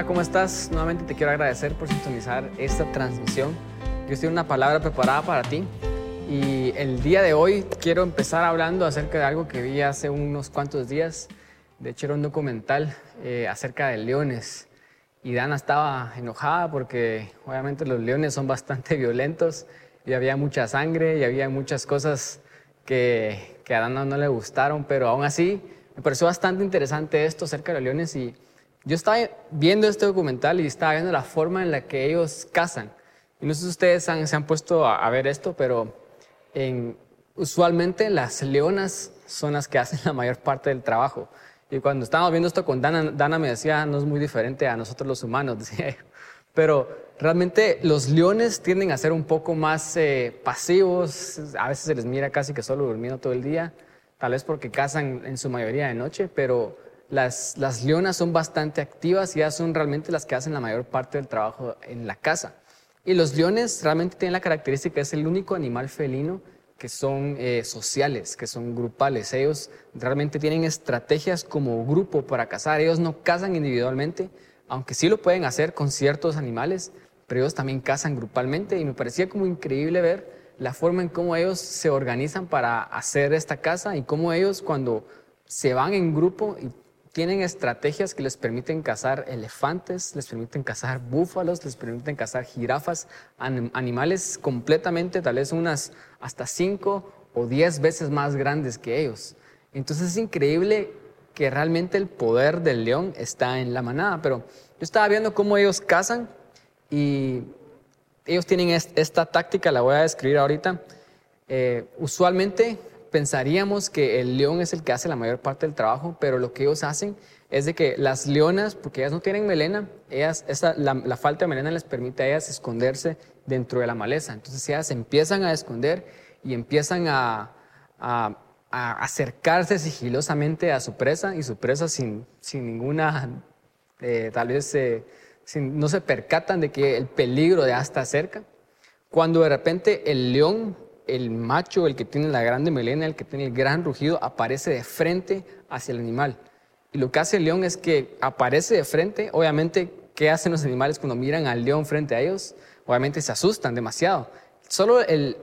Hola, ¿cómo estás? Nuevamente te quiero agradecer por sintonizar esta transmisión. Yo tengo una palabra preparada para ti y el día de hoy quiero empezar hablando acerca de algo que vi hace unos cuantos días. De hecho, era un documental eh, acerca de leones y Dana estaba enojada porque obviamente los leones son bastante violentos y había mucha sangre y había muchas cosas que, que a Dana no le gustaron, pero aún así me pareció bastante interesante esto acerca de leones y yo estaba viendo este documental y estaba viendo la forma en la que ellos cazan. Y no sé si ustedes se han puesto a, ver esto, pero en, usualmente las leonas son las que hacen la mayor parte del trabajo. Y cuando estábamos viendo esto con Dana, Dana me decía, no es muy diferente a nosotros los humanos, decía Pero realmente los leones tienden a ser un poco más eh, pasivos, a veces se les mira casi que solo durmiendo todo el día, tal vez porque cazan en su mayoría de noche, pero las, las leonas son bastante activas y ya son realmente las que hacen la mayor parte del trabajo en la casa. Y los leones realmente tienen la característica de ser el único animal felino que son eh, sociales, que son grupales. Ellos realmente tienen estrategias como grupo para cazar. Ellos no cazan individualmente, aunque sí lo pueden hacer con ciertos animales, pero ellos también cazan grupalmente y me parecía como increíble ver la forma en cómo ellos se organizan para hacer esta caza y cómo ellos cuando se van en grupo y tienen estrategias que les permiten cazar elefantes, les permiten cazar búfalos, les permiten cazar jirafas, animales completamente, tal vez unas hasta cinco o diez veces más grandes que ellos. Entonces es increíble que realmente el poder del león está en la manada, pero yo estaba viendo cómo ellos cazan y ellos tienen esta táctica, la voy a describir ahorita. Eh, usualmente pensaríamos que el león es el que hace la mayor parte del trabajo, pero lo que ellos hacen es de que las leonas, porque ellas no tienen melena, ellas, esa, la, falta de melena les permite a ellas esconderse dentro de la maleza. Entonces ellas empiezan a esconder y empiezan a, acercarse sigilosamente a su presa y su presa sin, sin ninguna, eh, tal vez eh, no se percatan de que el peligro ya está cerca. Cuando de repente el león el macho, el que tiene la grande melena, el que tiene el gran rugido, aparece de frente hacia el animal. Y lo que hace el león es que aparece de frente, obviamente, ¿qué hacen los animales cuando miran al león frente a ellos? Obviamente se asustan demasiado. Solo el,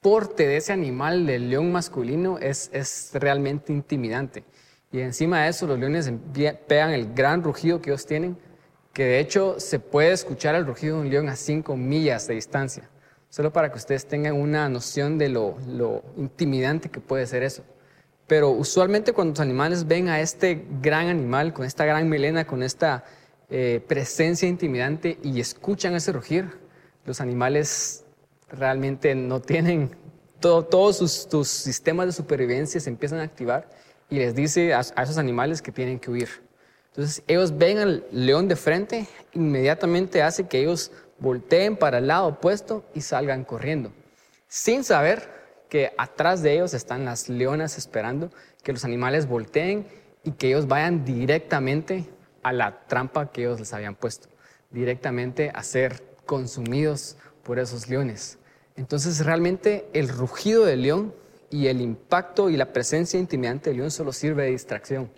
porte de ese animal, del león masculino, es, realmente intimidante. Y encima de eso, los leones pegan el gran rugido que ellos tienen, que de hecho se puede escuchar el rugido de un león a 5 millas de distancia solo para que ustedes tengan una noción de lo, intimidante que puede ser eso. Pero usualmente cuando los animales ven a este gran animal, con esta gran melena, con esta eh, presencia intimidante y escuchan ese rugir, los animales realmente no tienen, todos sus, sistemas de supervivencia se empiezan a activar y les dice a esos animales que tienen que huir. Entonces ellos ven al león de frente, inmediatamente hace que ellos volteen para el lado opuesto y salgan corriendo, sin saber que atrás de ellos están las leonas esperando que los animales volteen y que ellos vayan directamente a la trampa que ellos les habían puesto, directamente a ser consumidos por esos leones. Entonces realmente el rugido del león y el impacto y la presencia intimidante del león solo sirve de distracción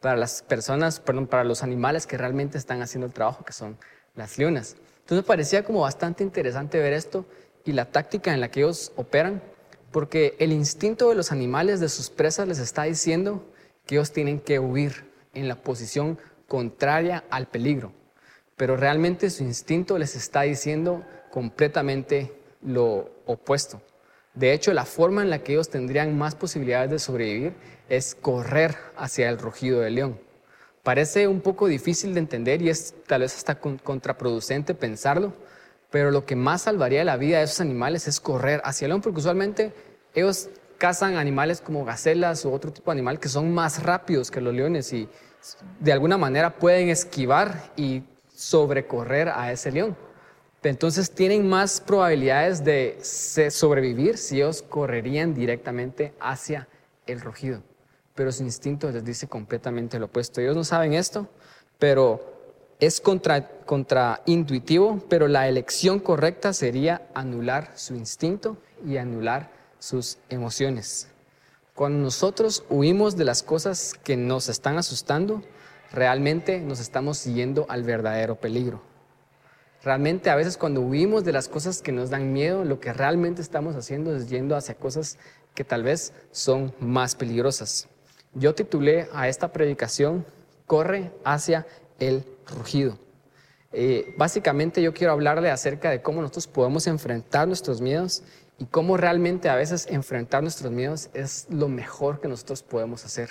para las personas, perdón, para los animales que realmente están haciendo el trabajo, que son las leonas. Entonces parecía como bastante interesante ver esto y la táctica en la que ellos operan, porque el instinto de los animales, de sus presas, les está diciendo que ellos tienen que huir en la posición contraria al peligro. Pero realmente su instinto les está diciendo completamente lo opuesto. De hecho, la forma en la que ellos tendrían más posibilidades de sobrevivir es correr hacia el rugido del león. Parece un poco difícil de entender y es tal vez hasta contraproducente pensarlo, pero lo que más salvaría la vida de esos animales es correr hacia el león, porque usualmente ellos cazan animales como gacelas u otro tipo de animal que son más rápidos que los leones y de alguna manera pueden esquivar y sobrecorrer a ese león. Entonces tienen más probabilidades de sobrevivir si ellos correrían directamente hacia el rugido pero su instinto les dice completamente lo opuesto. Ellos no saben esto, pero es contra, contraintuitivo, pero la elección correcta sería anular su instinto y anular sus emociones. Cuando nosotros huimos de las cosas que nos están asustando, realmente nos estamos siguiendo al verdadero peligro. Realmente a veces cuando huimos de las cosas que nos dan miedo, lo que realmente estamos haciendo es yendo hacia cosas que tal vez son más peligrosas. Yo titulé a esta predicación, Corre hacia el rugido. Eh, básicamente yo quiero hablarle acerca de cómo nosotros podemos enfrentar nuestros miedos y cómo realmente a veces enfrentar nuestros miedos es lo mejor que nosotros podemos hacer.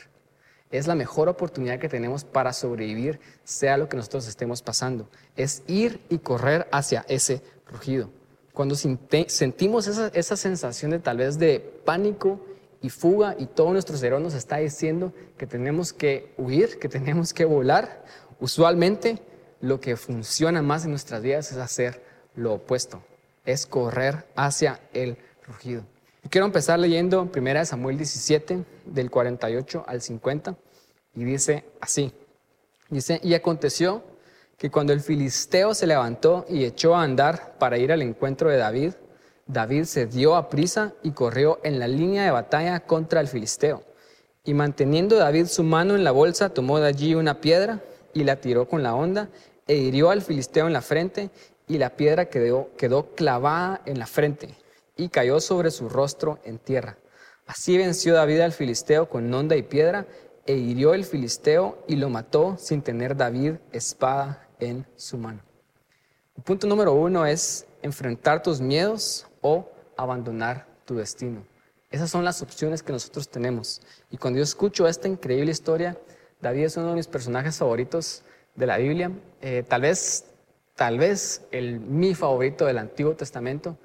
Es la mejor oportunidad que tenemos para sobrevivir, sea lo que nosotros estemos pasando. Es ir y correr hacia ese rugido. Cuando sentimos esa, esa sensación de tal vez de pánico y fuga y todo nuestro cerebro nos está diciendo que tenemos que huir, que tenemos que volar, usualmente lo que funciona más en nuestras vidas es hacer lo opuesto, es correr hacia el rugido. Y quiero empezar leyendo 1 Samuel 17, del 48 al 50, y dice así, dice, y aconteció que cuando el filisteo se levantó y echó a andar para ir al encuentro de David, David se dio a prisa y corrió en la línea de batalla contra el filisteo. Y manteniendo David su mano en la bolsa, tomó de allí una piedra y la tiró con la onda e hirió al filisteo en la frente y la piedra quedó, clavada en la frente y cayó sobre su rostro en tierra. Así venció David al filisteo con onda y piedra e hirió el filisteo y lo mató sin tener David espada en su mano. El punto número uno es enfrentar tus miedos o abandonar tu destino. Esas son las opciones que nosotros tenemos. Y cuando yo escucho esta increíble historia, David es uno de mis personajes favoritos de la Biblia. Eh, tal vez, tal vez el mi favorito del Antiguo Testamento.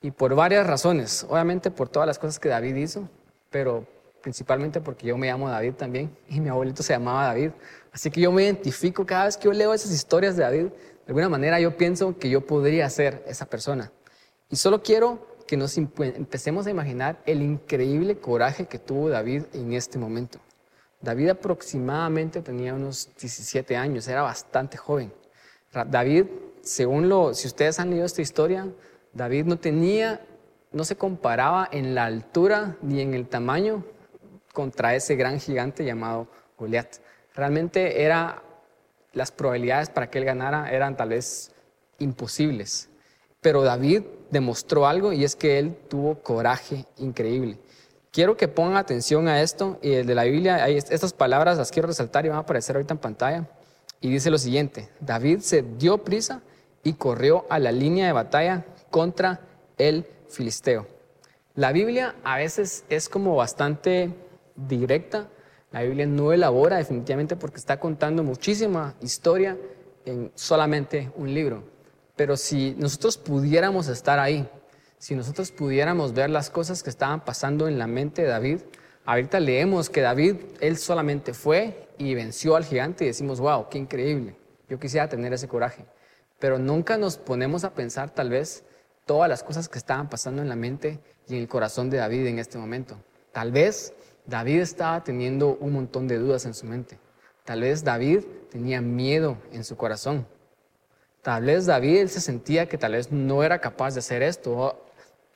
Y por varias razones. Obviamente por todas las cosas que David hizo, pero principalmente porque yo me llamo David también y mi abuelito se llamaba David. Así que yo me identifico cada vez que yo leo esas historias de David. De alguna manera yo pienso que yo podría ser esa persona. Y solo quiero que nos empecemos a imaginar el increíble coraje que tuvo David en este momento. David aproximadamente tenía unos 17 años, era bastante joven. David, según lo, si ustedes han leído esta historia, David no tenía, no se comparaba en la altura ni en el tamaño contra ese gran gigante llamado Goliat. Realmente era, las probabilidades para que él ganara eran tal vez imposibles. Pero David demostró algo y es que él tuvo coraje increíble. Quiero que pongan atención a esto y el de la Biblia, estas palabras las quiero resaltar y van a aparecer ahorita en pantalla. Y dice lo siguiente, David se dio prisa y corrió a la línea de batalla contra el filisteo. La Biblia a veces es como bastante directa, la Biblia no elabora definitivamente porque está contando muchísima historia en solamente un libro. Pero si nosotros pudiéramos estar ahí, si nosotros pudiéramos ver las cosas que estaban pasando en la mente de David, ahorita leemos que David, él solamente fue y venció al gigante y decimos, wow, qué increíble, yo quisiera tener ese coraje. Pero nunca nos ponemos a pensar tal vez todas las cosas que estaban pasando en la mente y en el corazón de David en este momento. Tal vez David estaba teniendo un montón de dudas en su mente. Tal vez David tenía miedo en su corazón. Tal vez David se sentía que tal vez no era capaz de hacer esto.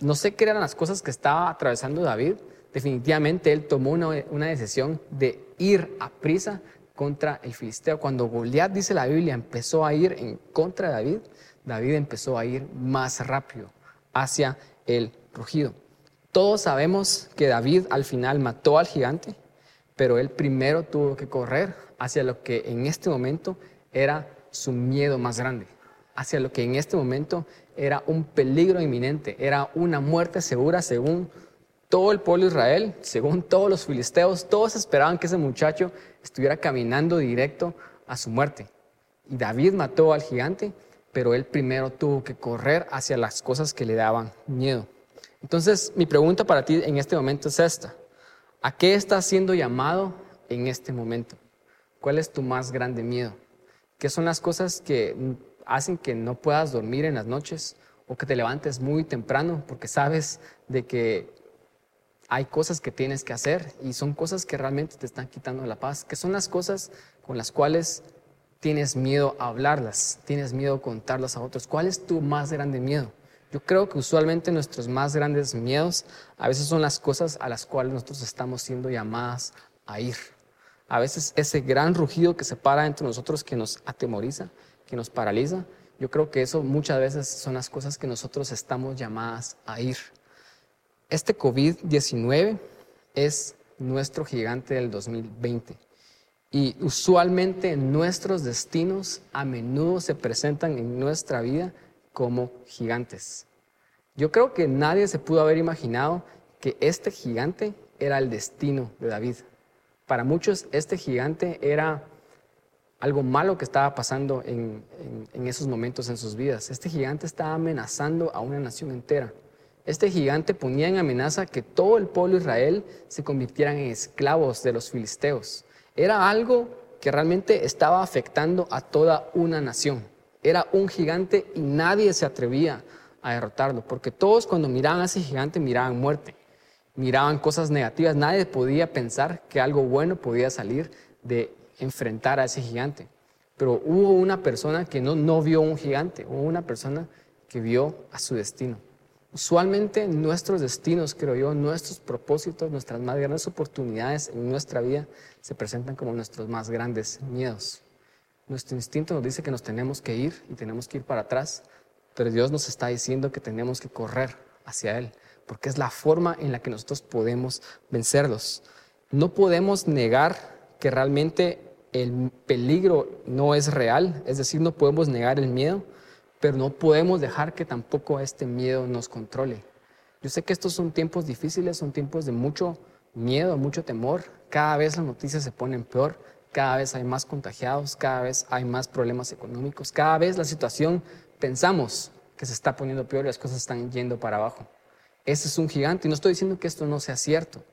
No sé qué eran las cosas que estaba atravesando David. Definitivamente él tomó una, decisión de ir a prisa contra el filisteo. Cuando Goliat, dice la Biblia, empezó a ir en contra de David, David empezó a ir más rápido hacia el rugido. Todos sabemos que David al final mató al gigante, pero él primero tuvo que correr hacia lo que en este momento era su miedo más grande hacia lo que en este momento era un peligro inminente, era una muerte segura según todo el pueblo de Israel, según todos los filisteos, todos esperaban que ese muchacho estuviera caminando directo a su muerte. Y David mató al gigante, pero él primero tuvo que correr hacia las cosas que le daban miedo. Entonces, mi pregunta para ti en este momento es esta. ¿A qué estás siendo llamado en este momento? ¿Cuál es tu más grande miedo? ¿Qué son las cosas que hacen que no puedas dormir en las noches o que te levantes muy temprano porque sabes de que hay cosas que tienes que hacer y son cosas que realmente te están quitando la paz, que son las cosas con las cuales tienes miedo a hablarlas, tienes miedo a contarlas a otros. ¿Cuál es tu más grande miedo? Yo creo que usualmente nuestros más grandes miedos a veces son las cosas a las cuales nosotros estamos siendo llamadas a ir. A veces ese gran rugido que se para entre nosotros, que nos atemoriza, que nos paraliza, yo creo que eso muchas veces son las cosas que nosotros estamos llamadas a ir. Este COVID-19 es nuestro gigante del 2020. Y usualmente nuestros destinos a menudo se presentan en nuestra vida como gigantes. Yo creo que nadie se pudo haber imaginado que este gigante era el destino de David. Para muchos este gigante era algo malo que estaba pasando en, esos momentos en sus vidas. Este gigante estaba amenazando a una nación entera. Este gigante ponía en amenaza que todo el pueblo de Israel se convirtieran en esclavos de los filisteos. Era algo que realmente estaba afectando a toda una nación. Era un gigante y nadie se atrevía a derrotarlo, porque todos cuando miraban a ese gigante miraban muerte, miraban cosas negativas, nadie podía pensar que algo bueno podía salir de enfrentar a ese gigante. Pero hubo una persona que no, no vio un gigante, hubo una persona que vio a su destino. Usualmente nuestros destinos, creo yo, nuestros propósitos, nuestras más grandes oportunidades en nuestra vida se presentan como nuestros más grandes miedos. Nuestro instinto nos dice que nos tenemos que ir y tenemos que ir para atrás, pero Dios nos está diciendo que tenemos que correr hacia Él, porque es la forma en la que nosotros podemos vencerlos. No podemos negar que realmente el peligro no es real, es decir, no podemos negar el miedo, pero no podemos dejar que tampoco este miedo nos controle. Yo sé que estos son tiempos difíciles, son tiempos de mucho miedo, mucho temor. Cada vez las noticias se ponen peor, cada vez hay más contagiados, cada vez hay más problemas económicos, cada vez la situación pensamos que se está poniendo peor y las cosas están yendo para abajo. Ese es un gigante y no estoy diciendo que esto no sea cierto.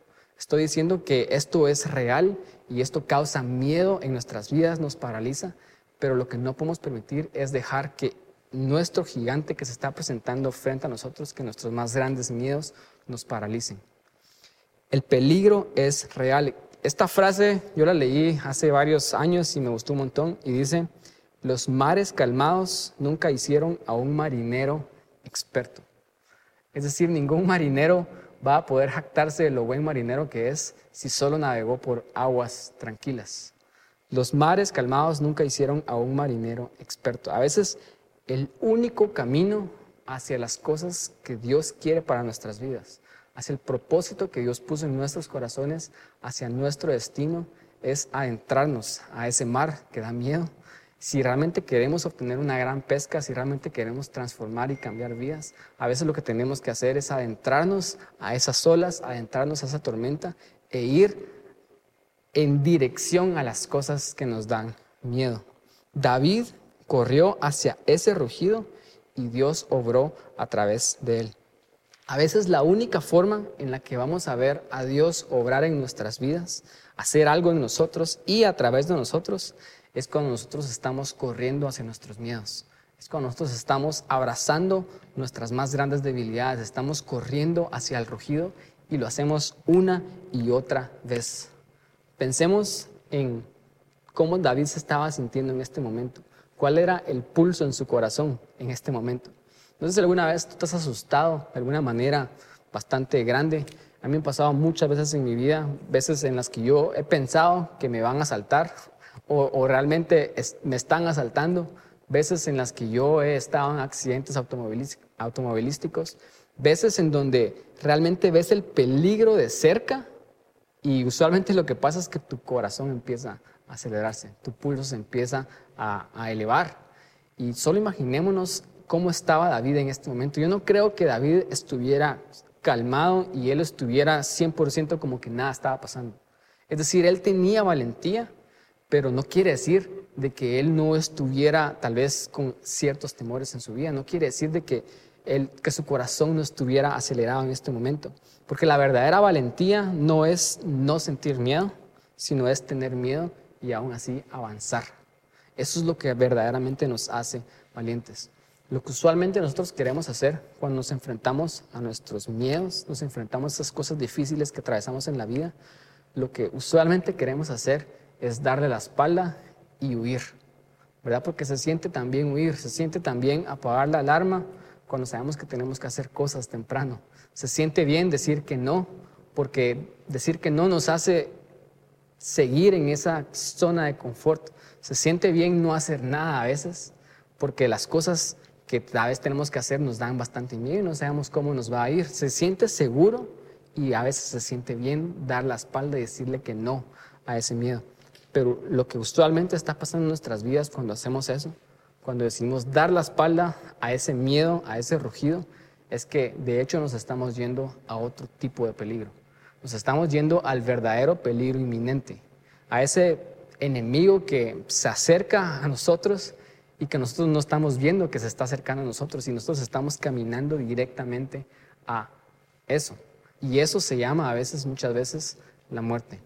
Estoy diciendo que esto es real y esto causa miedo en nuestras vidas, nos paraliza, pero lo que no podemos permitir es dejar que nuestro gigante que se está presentando frente a nosotros, que nuestros más grandes miedos nos paralicen. El peligro es real. Esta frase yo la leí hace varios años y me gustó un montón y dice, los mares calmados nunca hicieron a un marinero experto. Es decir, ningún marinero va a poder jactarse de lo buen marinero que es si solo navegó por aguas tranquilas. Los mares calmados nunca hicieron a un marinero experto. A veces el único camino hacia las cosas que Dios quiere para nuestras vidas, hacia el propósito que Dios puso en nuestros corazones, hacia nuestro destino, es adentrarnos a ese mar que da miedo. Si realmente queremos obtener una gran pesca, si realmente queremos transformar y cambiar vidas, a veces lo que tenemos que hacer es adentrarnos a esas olas, adentrarnos a esa tormenta e ir en dirección a las cosas que nos dan miedo. David corrió hacia ese rugido y Dios obró a través de él. A veces la única forma en la que vamos a ver a Dios obrar en nuestras vidas, hacer algo en nosotros y a través de nosotros, es cuando nosotros estamos corriendo hacia nuestros miedos. Es cuando nosotros estamos abrazando nuestras más grandes debilidades, estamos corriendo hacia el rugido y lo hacemos una y otra vez. Pensemos en cómo David se estaba sintiendo en este momento cuál era el pulso en su corazón en este momento. Entonces, alguna vez tú estás asustado de alguna manera bastante grande. A mí me han pasado muchas veces en mi vida, veces en las que yo he pensado que me van a asaltar o, realmente me están asaltando, veces en las que yo he estado en accidentes automovilísticos, veces en donde realmente ves el peligro de cerca y usualmente lo que pasa es que tu corazón empieza a acelerarse, tu pulso se empieza a, elevar. Y solo imaginémonos cómo estaba David en este momento. Yo no creo que David estuviera calmado y él estuviera 100% como que nada estaba pasando. Es decir, él tenía valentía, pero no quiere decir de que él no estuviera tal vez con ciertos temores en su vida. No quiere decir de que, él, que su corazón no estuviera acelerado en este momento. Porque la verdadera valentía no es no sentir miedo, sino es tener miedo y aún así avanzar. Eso es lo que verdaderamente nos hace valientes. Lo que usualmente nosotros queremos hacer cuando nos enfrentamos a nuestros miedos, nos enfrentamos a esas cosas difíciles que atravesamos en la vida, lo que usualmente queremos hacer es darle la espalda y huir, ¿verdad? Porque se siente también huir, se siente también apagar la alarma cuando sabemos que tenemos que hacer cosas temprano. Se siente bien decir que no, porque decir que no nos hace seguir en esa zona de confort. Se siente bien no hacer nada a veces, porque las cosas que a veces tenemos que hacer nos dan bastante miedo y no sabemos cómo nos va a ir. Se siente seguro y a veces se siente bien dar la espalda y decirle que no a ese miedo. Pero lo que usualmente está pasando en nuestras vidas cuando hacemos eso, cuando decimos dar la espalda a ese miedo, a ese rugido, es que de hecho nos estamos yendo a otro tipo de peligro. Nos estamos yendo al verdadero peligro inminente, a ese enemigo que se acerca a nosotros y que nosotros no estamos viendo que se está acercando a nosotros y nosotros estamos caminando directamente a eso. Y eso se llama a veces, muchas veces, la muerte.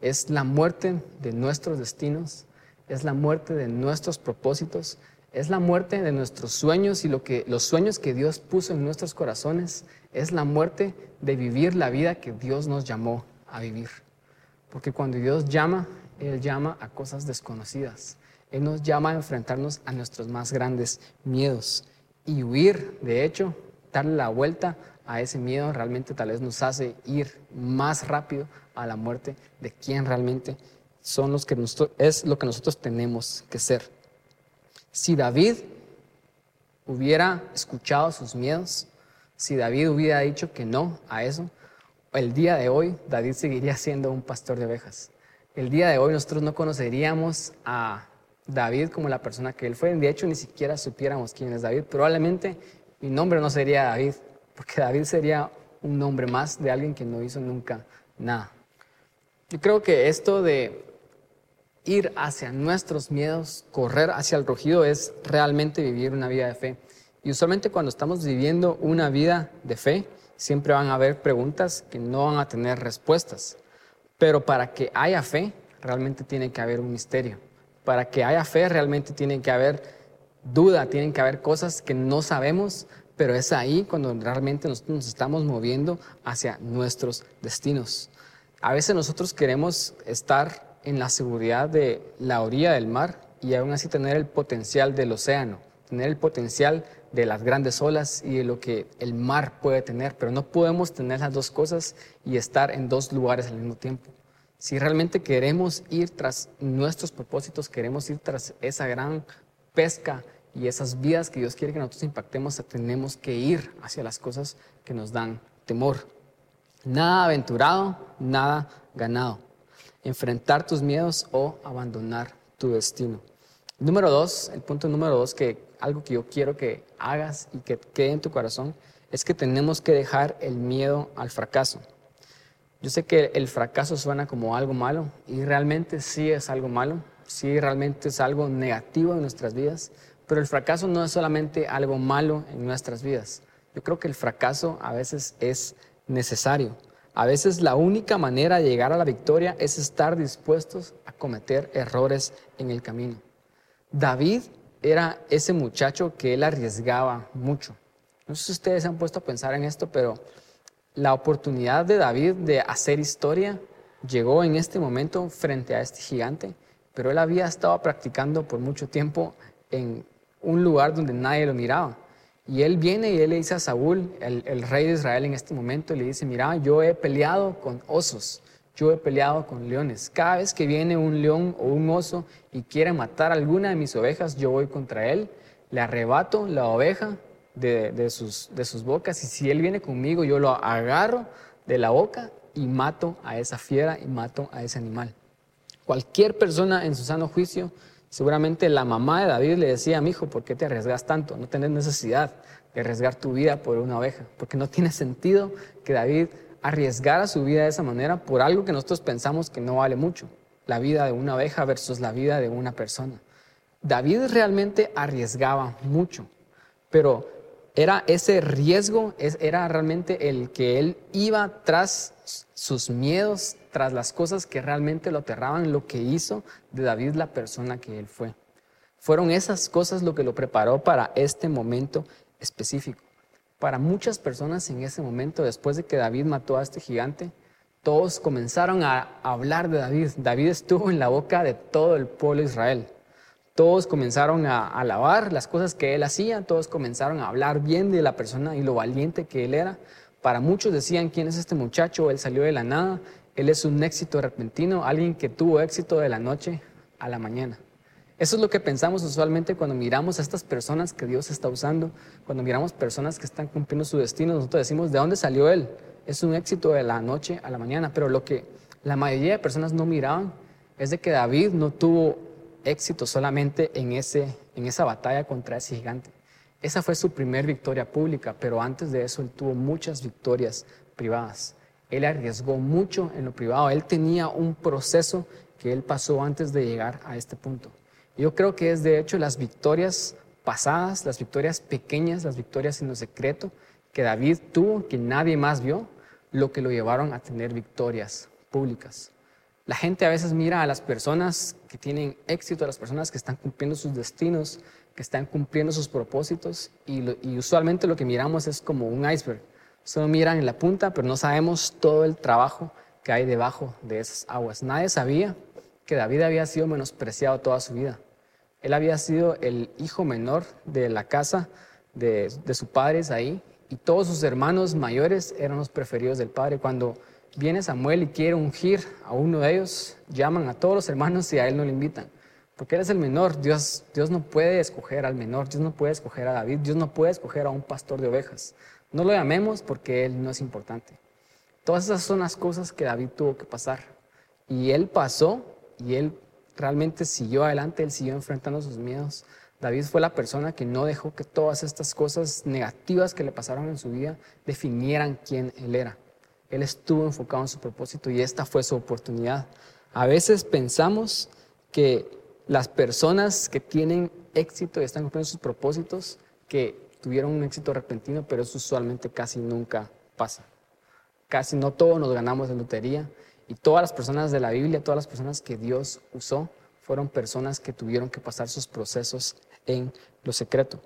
Es la muerte de nuestros destinos, es la muerte de nuestros propósitos, es la muerte de nuestros sueños y lo que, los sueños que Dios puso en nuestros corazones, es la muerte de vivir la vida que Dios nos llamó a vivir. Porque cuando Dios llama, Él llama a cosas desconocidas. Él nos llama a enfrentarnos a nuestros más grandes miedos y huir, de hecho, darle la vuelta a ese miedo realmente tal vez nos hace ir más rápido a la muerte de quien realmente son los que es lo que nosotros tenemos que ser. Si David hubiera escuchado sus miedos, si David hubiera dicho que no a eso, el día de hoy David seguiría siendo un pastor de ovejas. El día de hoy nosotros no conoceríamos a David como la persona que él fue. De hecho, ni siquiera supiéramos quién es David. Probablemente mi nombre no sería David, porque David sería un nombre más de alguien que no hizo nunca nada. Yo creo que esto de ir hacia nuestros miedos, correr hacia el rugido, es realmente vivir una vida de fe. Y usualmente cuando estamos viviendo una vida de fe, siempre van a haber preguntas que no van a tener respuestas. Pero para que haya fe, realmente tiene que haber un misterio para que haya fe realmente tiene que haber duda, tienen que haber cosas que no sabemos, pero es ahí cuando realmente nos, nos estamos moviendo hacia nuestros destinos. A veces nosotros queremos estar en la seguridad de la orilla del mar y aún así tener el potencial del océano, tener el potencial de las grandes olas y de lo que el mar puede tener, pero no podemos tener las dos cosas y estar en dos lugares al mismo tiempo. Si realmente queremos ir tras nuestros propósitos, queremos ir tras esa gran pesca y esas vidas que Dios quiere que nosotros impactemos, tenemos que ir hacia las cosas que nos dan temor. Nada aventurado, nada ganado. Enfrentar tus miedos o abandonar tu destino. Número dos, el punto número dos, que algo que yo quiero que hagas y que quede en tu corazón, es que tenemos que dejar el miedo al fracaso. Yo sé que el fracaso suena como algo malo y realmente sí es algo malo, sí realmente es algo negativo en nuestras vidas, pero el fracaso no es solamente algo malo en nuestras vidas. Yo creo que el fracaso a veces es necesario. A veces la única manera de llegar a la victoria es estar dispuestos a cometer errores en el camino. David era ese muchacho que él arriesgaba mucho. No sé si ustedes se han puesto a pensar en esto, pero la oportunidad de David de hacer historia llegó en este momento frente a este gigante, pero él había estado practicando por mucho tiempo en un lugar donde nadie lo miraba. Y él viene y él le dice a Saúl, el, rey de Israel en este momento, le dice, mira, yo he peleado con osos, yo he peleado con leones. Cada vez que viene un león o un oso y quiere matar alguna de mis ovejas, yo voy contra él, le arrebato la oveja de, sus, de sus bocas y si Él viene conmigo, yo lo agarro de la boca y mato a esa fiera y mato a ese animal. Cualquier persona en su sano juicio, seguramente la mamá de David le decía, mi hijo, ¿por qué te arriesgas tanto? No tenés necesidad de arriesgar tu vida por una oveja, porque no tiene sentido que David arriesgara su vida de esa manera por algo que nosotros pensamos que no vale mucho, la vida de una oveja versus la vida de una persona. David realmente arriesgaba mucho, pero era ese riesgo, era realmente el que él iba tras sus miedos, tras las cosas que realmente lo aterraban, lo que hizo de David la persona que él fue. Fueron esas cosas lo que lo preparó para este momento específico. Para muchas personas en ese momento, después de que David mató a este gigante, todos comenzaron a hablar de David. David estuvo en la boca de todo el pueblo de Israel. Todos comenzaron a alabar las cosas que él hacía, todos comenzaron a hablar bien de la persona y lo valiente que él era. Para muchos decían, ¿quién es este muchacho? Él salió de la nada Él es un éxito repentino, alguien que tuvo éxito de la noche a la mañana. Eso es lo que pensamos usualmente cuando miramos a estas personas que Dios está usando, cuando miramos personas que están cumpliendo su destino, nosotros decimos, ¿de dónde salió Él? Es un éxito de la noche a la mañana, pero lo que la mayoría de personas no miraban es de que David no tuvo éxito solamente en, ese, en esa batalla contra ese gigante. Esa fue su primer victoria pública, pero antes de eso él tuvo muchas victorias privadas. Él arriesgó mucho en lo privado. Él tenía un proceso que él pasó antes de llegar a este punto. Yo creo que es de hecho las victorias pasadas, las victorias pequeñas, las victorias en lo secreto que David tuvo, que nadie más vio, lo que lo llevaron a tener victorias públicas. La gente a veces mira a las personas que tienen éxito, a las personas que están cumpliendo sus destinos, están cumpliendo sus propósitos y, usualmente lo que miramos es como un iceberg. Solo miran en la punta, pero no sabemos todo el trabajo que hay debajo de esas aguas. Nadie sabía que David había sido menospreciado toda su vida. Él había sido el hijo menor de la casa de, de su padre y todos sus hermanos mayores eran los preferidos del padre. Cuando viene Samuel y quiere ungir a uno de ellos, llaman a todos los hermanos y a él no le invitan. Porque él es el menor, Dios, Dios no puede escoger al menor, Dios no puede escoger a David, Dios no puede escoger a un pastor de ovejas. No lo llamemos porque él no es importante. Todas esas son las cosas que David tuvo que pasar. Y él pasó y él realmente siguió adelante, él siguió enfrentando sus miedos. David fue la persona que no dejó que todas estas cosas negativas que le pasaron en su vida definieran quién él era. Él estuvo enfocado en su propósito y esta fue su oportunidad. A veces pensamos que las personas que tienen éxito y están cumpliendo sus propósitos, que tuvieron un éxito repentino, pero eso usualmente casi nunca pasa. Casi no todos nos ganamos de lotería y todas las personas de la Biblia, todas las personas que Dios usó, fueron personas que tuvieron que pasar sus procesos en lo secreto.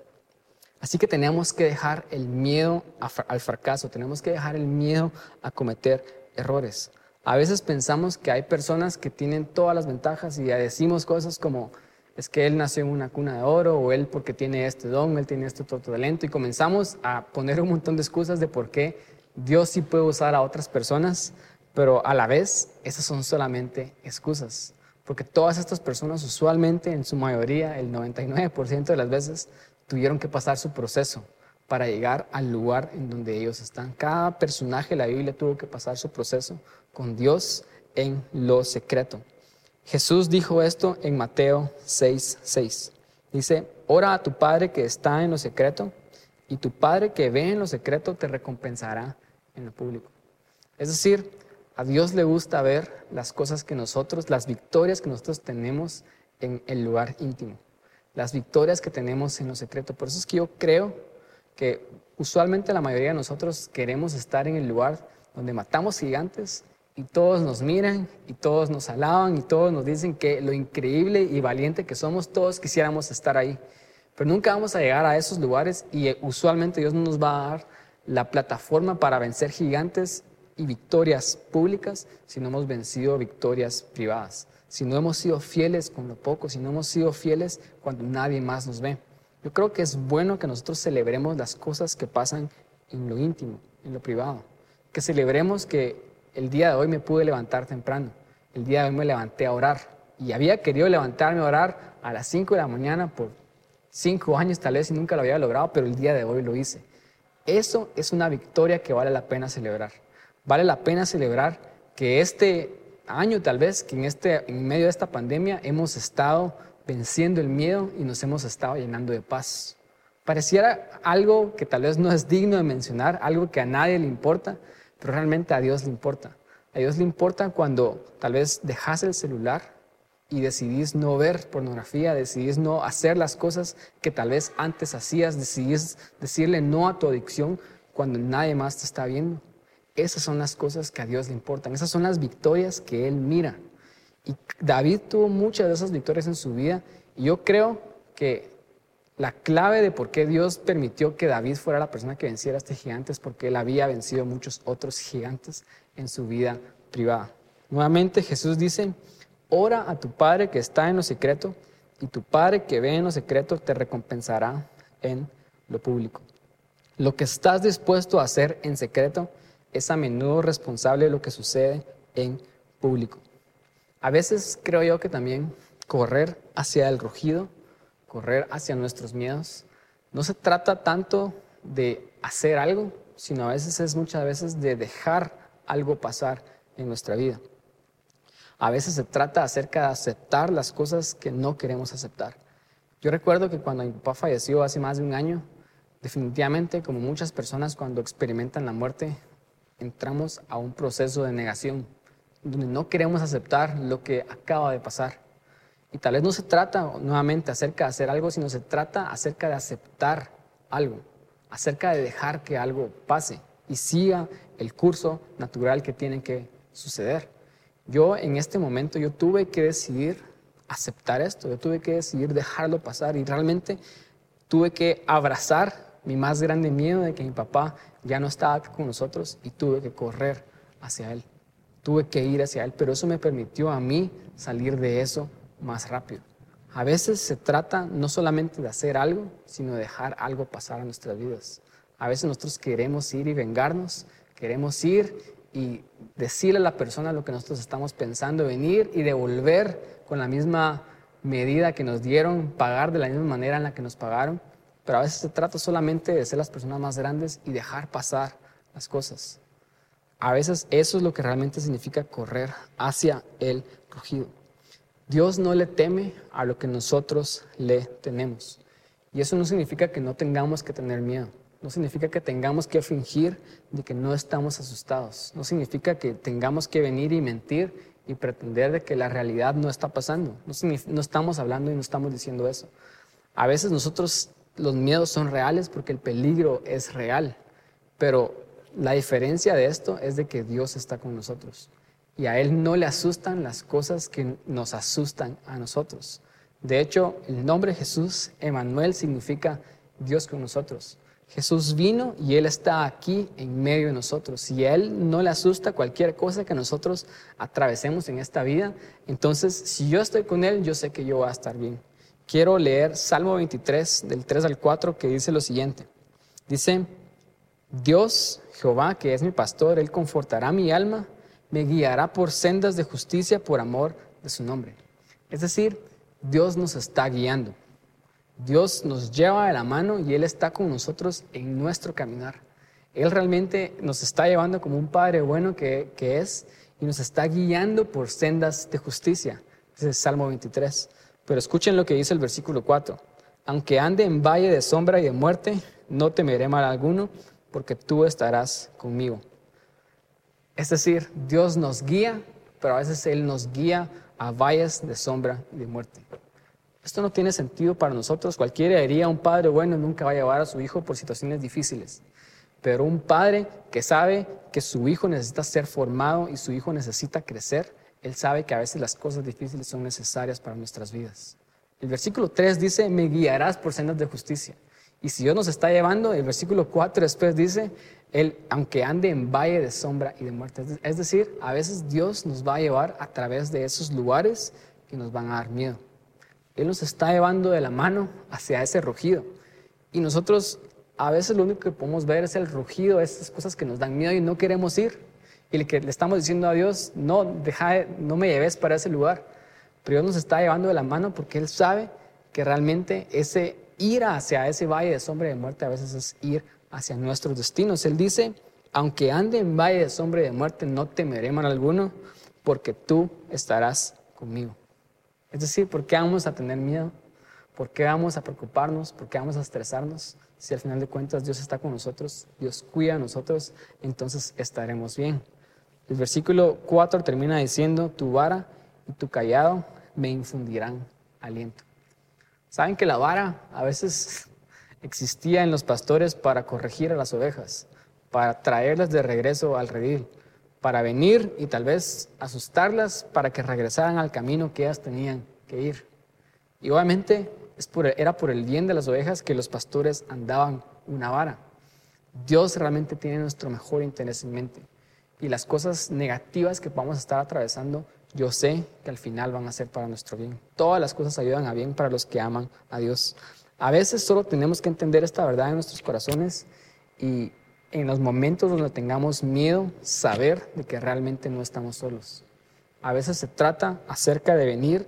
Así que tenemos que dejar el miedo al fracaso, tenemos que dejar el miedo a cometer errores. A veces pensamos que hay personas que tienen todas las ventajas y decimos cosas como, es que él nació en una cuna de oro o él porque tiene este don, él tiene este otro talento y comenzamos a poner un montón de excusas de por qué Dios sí puede usar a otras personas, pero a la vez esas son solamente excusas. Porque todas estas personas usualmente, en su mayoría, el 99% de las veces, tuvieron que pasar su proceso para llegar al lugar en donde ellos están. Cada personaje de la Biblia tuvo que pasar su proceso con Dios en lo secreto. Jesús dijo esto en Mateo 6, 6. Dice, ora a tu Padre que está en lo secreto y tu Padre que ve en lo secreto te recompensará en lo público. Es decir, a Dios le gusta ver las cosas que nosotros, las victorias que nosotros tenemos en el lugar íntimo las victorias que tenemos en lo secreto. Por eso es que yo creo que usualmente la mayoría de nosotros queremos estar en el lugar donde matamos gigantes y todos nos miran y todos nos alaban y todos nos dicen que lo increíble y valiente que somos, todos quisiéramos estar ahí. Pero nunca vamos a llegar a esos lugares y eh, usualmente Dios no nos va a dar la plataforma para vencer gigantes y victorias públicas si no hemos vencido victorias privadas si no hemos sido fieles con lo poco, si no hemos sido fieles cuando nadie más nos ve. Yo creo que es bueno que nosotros celebremos las cosas que pasan en lo íntimo, en lo privado. Que celebremos que el día de hoy me pude levantar temprano, el día de hoy me levanté a orar y había querido levantarme a orar a las 5 de la mañana por cinco años tal vez y nunca lo había logrado, pero el día de hoy lo hice. Eso es una victoria que vale la pena celebrar. Vale la pena celebrar que este año tal vez que en, este, en medio de esta pandemia hemos estado venciendo el miedo y nos hemos estado llenando de paz. Pareciera algo que tal vez no es digno de mencionar, algo que a nadie le importa, pero realmente a Dios le importa. A Dios le importa cuando tal vez dejas el celular y decidís no ver pornografía, decidís no hacer las cosas que tal vez antes hacías, decidís decirle no a tu adicción cuando nadie más te está viendo. Esas son las cosas que a Dios le importan, esas son las victorias que Él mira. Y David tuvo muchas de esas victorias en su vida y yo creo que la clave de por qué Dios permitió que David fuera la persona que venciera a este gigante es porque él había vencido muchos otros gigantes en su vida privada. Nuevamente Jesús dice, ora a tu Padre que está en lo secreto y tu Padre que ve en lo secreto te recompensará en lo público. Lo que estás dispuesto a hacer en secreto es a menudo responsable de lo que sucede en público. A veces creo yo que también correr hacia el rugido, correr hacia nuestros miedos, no se trata tanto de hacer algo, sino a veces es muchas veces de dejar algo pasar en nuestra vida. A veces se trata acerca de aceptar las cosas que no queremos aceptar. Yo recuerdo que cuando mi papá falleció hace más de un año, definitivamente, como muchas personas cuando experimentan la muerte, entramos a un proceso de negación, donde no queremos aceptar lo que acaba de pasar. Y tal vez no se trata nuevamente acerca de hacer algo, sino se trata acerca de aceptar algo, acerca de dejar que algo pase y siga el curso natural que tiene que suceder. Yo en este momento yo tuve que decidir aceptar esto, yo tuve que decidir dejarlo pasar y realmente tuve que abrazar mi más grande miedo de que mi papá ya no estaba con nosotros y tuve que correr hacia él. Tuve que ir hacia él, pero eso me permitió a mí salir de eso más rápido. A veces se trata no solamente de hacer algo, sino de dejar algo pasar a nuestras vidas. A veces nosotros queremos ir y vengarnos, queremos ir y decirle a la persona lo que nosotros estamos pensando, venir y devolver con la misma medida que nos dieron, pagar de la misma manera en la que nos pagaron. Pero a veces se trata solamente de ser las personas más grandes y dejar pasar las cosas. A veces eso es lo que realmente significa correr hacia el rugido. Dios no le teme a lo que nosotros le tenemos. Y eso no significa que no tengamos que tener miedo. No significa que tengamos que fingir de que no estamos asustados. No significa que tengamos que venir y mentir y pretender de que la realidad no está pasando. No, no estamos hablando y no estamos diciendo eso. A veces nosotros los miedos son reales porque el peligro es real. Pero la diferencia de esto es de que Dios está con nosotros y a Él no le asustan las cosas que nos asustan a nosotros. De hecho, el nombre Jesús, Emanuel, significa Dios con nosotros. Jesús vino y Él está aquí en medio de nosotros. Y a Él no le asusta cualquier cosa que nosotros atravesemos en esta vida, entonces si yo estoy con Él, yo sé que yo voy a estar bien. Quiero leer Salmo 23, del 3 al 4, que dice lo siguiente. Dice, Dios, Jehová, que es mi pastor, Él confortará mi alma me guiará por sendas de justicia por amor de su nombre. Es decir, Dios nos está guiando. Dios nos lleva de la mano y Él está con nosotros en nuestro caminar. Él realmente nos está llevando como un Padre bueno que, que es y nos está guiando por sendas de justicia. Ese es Salmo 23. Pero escuchen lo que dice el versículo 4. Aunque ande en valle de sombra y de muerte, no temeré mal alguno, porque tú estarás conmigo. Es decir, Dios nos guía, pero a veces Él nos guía a valles de sombra y de muerte. Esto no tiene sentido para nosotros. Cualquiera diría, un padre bueno nunca va a llevar a su hijo por situaciones difíciles. Pero un padre que sabe que su hijo necesita ser formado y su hijo necesita crecer, él sabe que a veces las cosas difíciles son necesarias para nuestras vidas. El versículo 3 dice, me guiarás por sendas de justicia. Y si Dios nos está llevando, el versículo 4 después dice, él, aunque ande en valle de sombra y de muerte. Es decir, a veces Dios nos va a llevar a través de esos lugares que nos van a dar miedo. Él nos está llevando de la mano hacia ese rugido. Y nosotros a veces lo único que podemos ver es el rugido, esas cosas que nos dan miedo y no queremos ir. Y le, le estamos diciendo a Dios, no, deja, no me lleves para ese lugar. Pero Dios nos está llevando de la mano porque Él sabe que realmente ese ir hacia ese valle de sombra y de muerte a veces es ir hacia nuestros destinos. Él dice, aunque ande en valle de sombra y de muerte, no temeré mal alguno, porque tú estarás conmigo. Es decir, ¿por qué vamos a tener miedo? ¿Por qué vamos a preocuparnos? ¿Por qué vamos a estresarnos? Si al final de cuentas Dios está con nosotros, Dios cuida de nosotros, entonces estaremos bien. El versículo 4 termina diciendo, tu vara y tu callado me infundirán aliento. ¿Saben que la vara a veces existía en los pastores para corregir a las ovejas, para traerlas de regreso al redil, para venir y tal vez asustarlas para que regresaran al camino que ellas tenían que ir. Y obviamente era por el bien de las ovejas que los pastores andaban una vara. Dios realmente tiene nuestro mejor interés en mente. Y las cosas negativas que vamos a estar atravesando, yo sé que al final van a ser para nuestro bien. Todas las cosas ayudan a bien para los que aman a Dios. A veces solo tenemos que entender esta verdad en nuestros corazones y en los momentos donde tengamos miedo, saber de que realmente no estamos solos. A veces se trata acerca de venir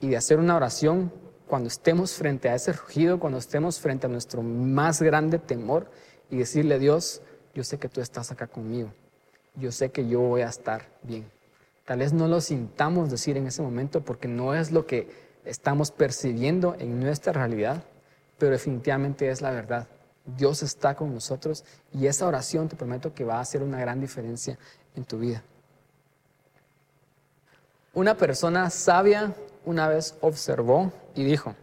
y de hacer una oración cuando estemos frente a ese rugido, cuando estemos frente a nuestro más grande temor y decirle a Dios, yo sé que tú estás acá conmigo, yo sé que yo voy a estar bien. Tal vez no lo sintamos decir en ese momento porque no es lo que estamos percibiendo en nuestra realidad, pero definitivamente es la verdad. Dios está con nosotros y esa oración te prometo que va a hacer una gran diferencia en tu vida. Una persona sabia una vez observó y dijo,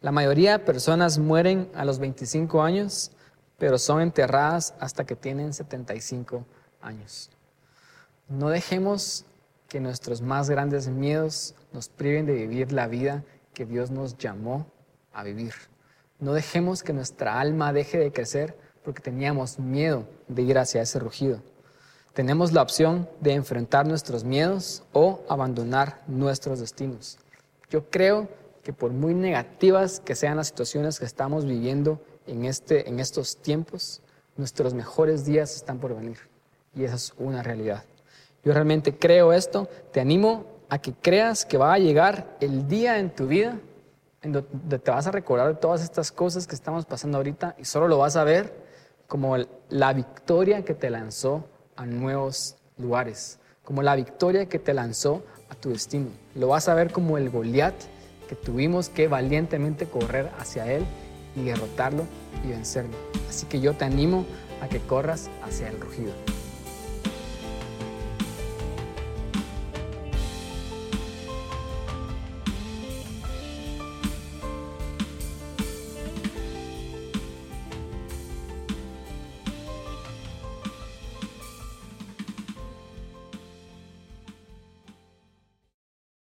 la mayoría de personas mueren a los 25 años, pero son enterradas hasta que tienen 75 años. No dejemos que nuestros más grandes miedos nos priven de vivir la vida que Dios nos llamó a vivir. No dejemos que nuestra alma deje de crecer porque teníamos miedo de ir hacia ese rugido. Tenemos la opción de enfrentar nuestros miedos o abandonar nuestros destinos. Yo creo que por muy negativas que sean las situaciones que estamos viviendo en, este, en estos tiempos, nuestros mejores días están por venir. Y esa es una realidad. Yo realmente creo esto. Te animo a que creas que va a llegar el día en tu vida en donde te vas a recordar todas estas cosas que estamos pasando ahorita y solo lo vas a ver como la victoria que te lanzó a nuevos lugares, como la victoria que te lanzó a tu destino. Lo vas a ver como el Goliat que tuvimos que valientemente correr hacia él y derrotarlo y vencerlo. Así que yo te animo a que corras hacia el rugido.